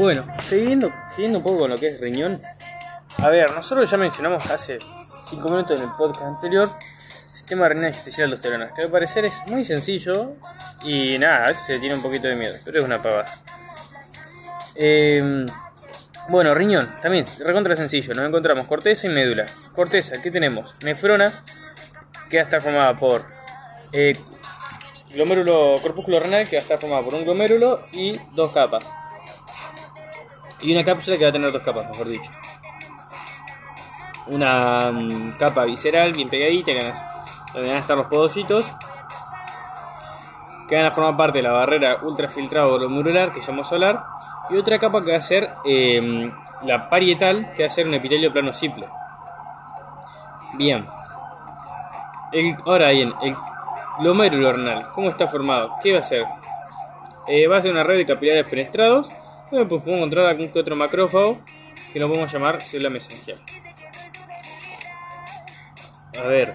Bueno, siguiendo, siguiendo un poco con lo que es riñón. A ver, nosotros ya mencionamos hace 5 minutos en el podcast anterior sistema renal artificial aldosterona, que al parecer es muy sencillo y nada, a veces se tiene un poquito de miedo, pero es una pavada. Eh, bueno, riñón, también, recontra sencillo, nos encontramos corteza y médula. Corteza, ¿qué tenemos? Nefrona, que va a estar formada por eh, glomérulo, corpúsculo renal, que va a estar formada por un glomérulo y dos capas. Y una cápsula que va a tener dos capas, mejor dicho. Una mm, capa visceral bien pegadita, que van a- donde van a estar los podocitos, que van a formar parte de la barrera ultrafiltrado glomerular, que a hablar, y otra capa que va a ser eh, la parietal, que va a ser un epitelio plano simple. Bien. El- ahora bien, el glomérulo renal, ¿cómo está formado? ¿Qué va a ser? Eh, va a ser una red de capilares fenestrados, donde pues podemos encontrar algún que otro macrófago, que lo podemos llamar célula mesangial. A ver.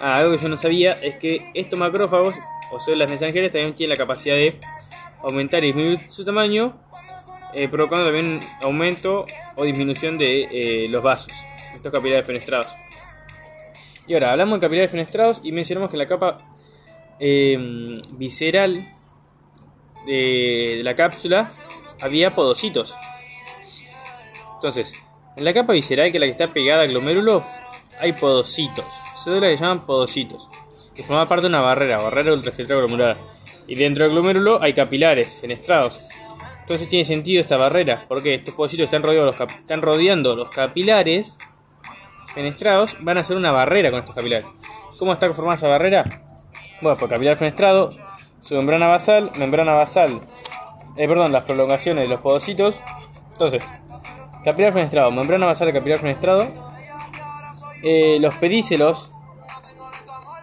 Ah, algo que yo no sabía es que estos macrófagos o células mesangiales también tienen la capacidad de aumentar y disminuir su tamaño, eh, provocando también aumento o disminución de eh, los vasos, estos capilares fenestrados. Y ahora hablamos de capilares fenestrados y mencionamos que la capa eh, visceral de, de la cápsula había podocitos. Entonces, en la capa visceral, que es la que está pegada al glomérulo, hay podocitos. Células que llaman podocitos. Que forman parte de una barrera, barrera ultrafiltrado glomerular. Y dentro del glomérulo hay capilares fenestrados. Entonces tiene sentido esta barrera, porque estos podocitos están rodeando los, están rodeando los capilares fenestrados, van a hacer una barrera con estos capilares. ¿Cómo está formada esa barrera? Bueno, por capilar fenestrado, su membrana basal, membrana basal, eh, perdón, las prolongaciones de los podocitos. Entonces, capilar fenestrado, membrana basal de capilar fenestrado, eh, los pedícelos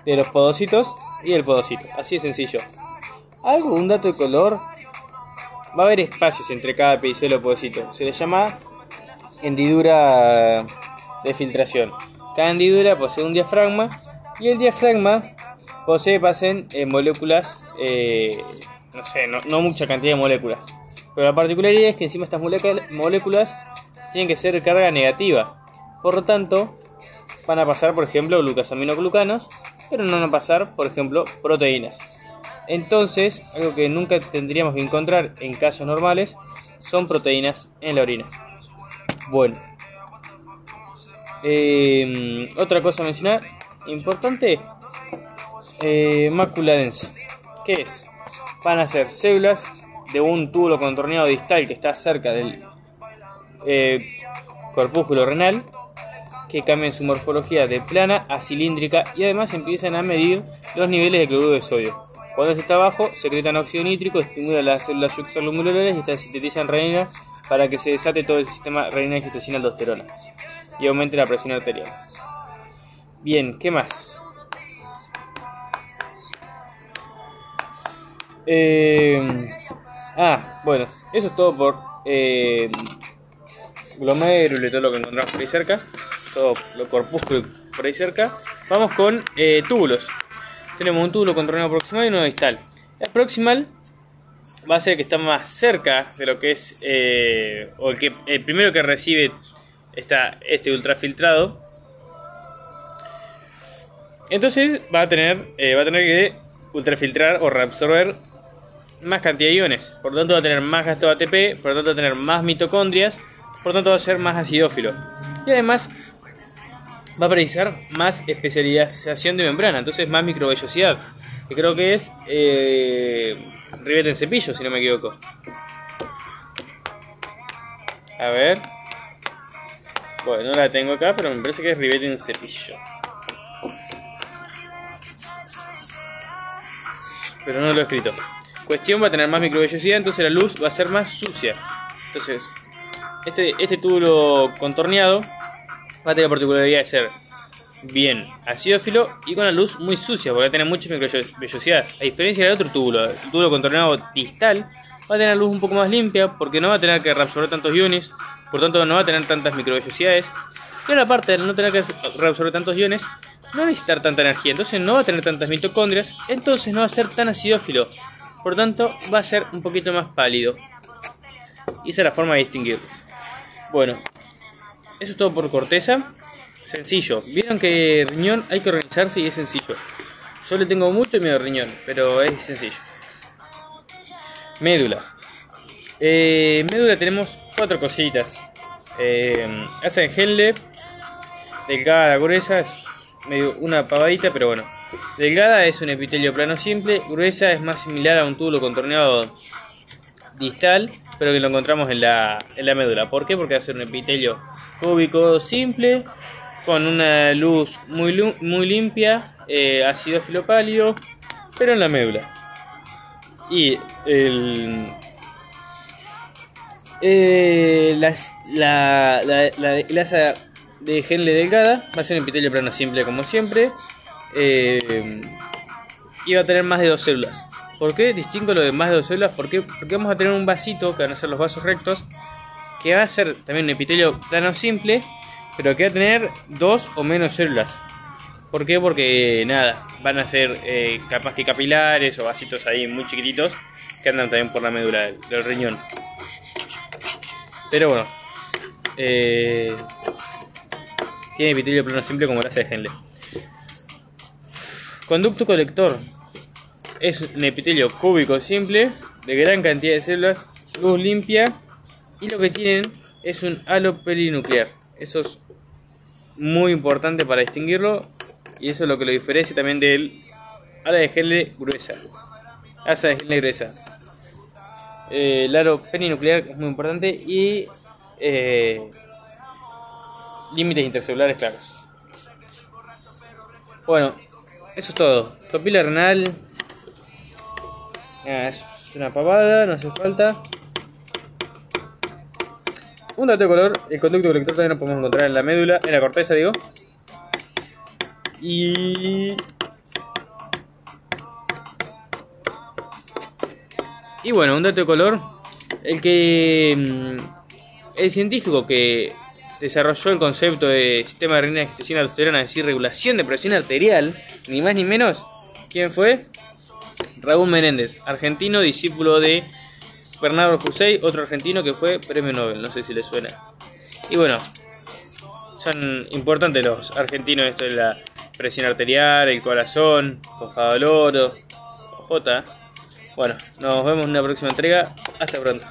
de los podocitos y el podocito. Así de sencillo. Algo, un dato de color. Va a haber espacios entre cada pedicelo podocito. Se le llama hendidura de filtración. Cada hendidura posee un diafragma y el diafragma posee pasen moléculas, eh, no sé, no, no mucha cantidad de moléculas. Pero la particularidad es que encima estas molécula- moléculas tienen que ser carga negativa. Por lo tanto, van a pasar, por ejemplo, glucosaminoglucanos, pero no van a pasar, por ejemplo, proteínas. Entonces, algo que nunca tendríamos que encontrar en casos normales son proteínas en la orina. Bueno. Eh, otra cosa a mencionar, importante, eh, mácula densa. ¿Qué es? Van a ser células de un túbulo contorneado distal que está cerca del eh, corpúsculo renal que cambian su morfología de plana a cilíndrica y además empiezan a medir los niveles de cloruro de sodio. Cuando está bajo, secretan óxido nítrico, estimulan las células extralumbrales y sintetizan renina para que se desate todo el sistema renina angiotensina aldosterona y aumente la presión arterial. Bien, ¿qué más? Eh, ah, bueno, eso es todo por eh, glomérulo y todo lo que encontramos por ahí cerca. Todo lo corpúsculo por ahí cerca. Vamos con eh, túbulos. Tenemos un túbulo contorneado proximal y uno distal. El proximal va a ser el que está más cerca de lo que es, eh, o el, que, el primero que recibe está este ultrafiltrado. Entonces va a tener, eh, va a tener que ultrafiltrar o reabsorber más cantidad de iones. Por lo tanto va a tener más gasto de ATP, por lo tanto va a tener más mitocondrias, por lo tanto va a ser más acidófilo. Y además va a precisar más especialización de membrana, entonces más microvellosidad. Que creo que es eh, ribete en cepillo, si no me equivoco. A ver. Bueno, no la tengo acá, pero me parece que es ribete en cepillo. Pero no lo he escrito. Cuestión va a tener más microvellosidad, entonces la luz va a ser más sucia. Entonces, este, este túbulo contorneado va a tener la particularidad de ser bien acidófilo y con la luz muy sucia, porque va a tener mucha microvellosidad. A diferencia del otro túbulo, el túbulo contorneado distal, va a tener luz un poco más limpia, porque no va a tener que reabsorber tantos iones, por tanto no va a tener tantas microvellosidades. Y a la parte de no tener que reabsorber tantos iones, no va necesitar tanta energía, entonces no va a tener tantas mitocondrias, entonces no va a ser tan acidófilo, por tanto va a ser un poquito más pálido. Y esa es la forma de distinguirlos. Bueno, eso es todo por corteza. Sencillo. Vieron que riñón hay que organizarse y es sencillo. Yo le tengo mucho miedo al riñón, pero es sencillo. Médula. Eh, médula tenemos cuatro cositas. Eh, asa en Henle, delgada, gruesa, es medio una pavadita, pero bueno. Delgada es un epitelio plano simple, gruesa es más similar a un túbulo contorneado distal, pero que lo encontramos en la, en la médula. ¿Por qué? Porque hace un epitelio cúbico simple, con una luz muy, muy limpia, eh, acidófilo pálido, pero en la médula. Y el, eh, la, la, la, de Genle delgada va a ser un epitelio plano simple como siempre. Eh, va a tener más de dos células. ¿Por qué distingo lo de más de dos células? Porque, porque vamos a tener un vasito, que van a ser los vasos rectos, que va a ser también un epitelio plano simple, pero que va a tener dos o menos células. ¿Por qué? Porque nada, van a ser eh, capaz que capilares o vasitos ahí muy chiquititos que andan también por la médula del, riñón. Pero bueno, eh, tiene epitelio plano simple como la hace Henle. Conducto colector es un epitelio cúbico simple de gran cantidad de células, luz limpia y lo que tienen es un halo perinuclear. Eso es muy importante para distinguirlo y eso es lo que lo diferencia también del ala de gel gruesa. Asa de gel gruesa. Eh, el halo perinuclear es muy importante y eh, límites intercelulares claros. Bueno, eso es todo. Papila renal. Ah, es una pavada, no hace falta. Un dato de color, el conducto colector también lo podemos encontrar en la médula, en la corteza digo. Y... Y bueno, un dato de color, el que... Mm, el científico que desarrolló el concepto de sistema de renina extensión aldosterona, es decir, regulación de presión arterial, ni más ni menos, ¿quién fue? Raúl Menéndez, argentino, discípulo de Bernardo José, otro argentino que fue premio Nobel, no sé si le suena. Y bueno, son importantes los argentinos esto de la presión arterial, el corazón, J. Bueno, nos vemos en una próxima entrega. Hasta pronto.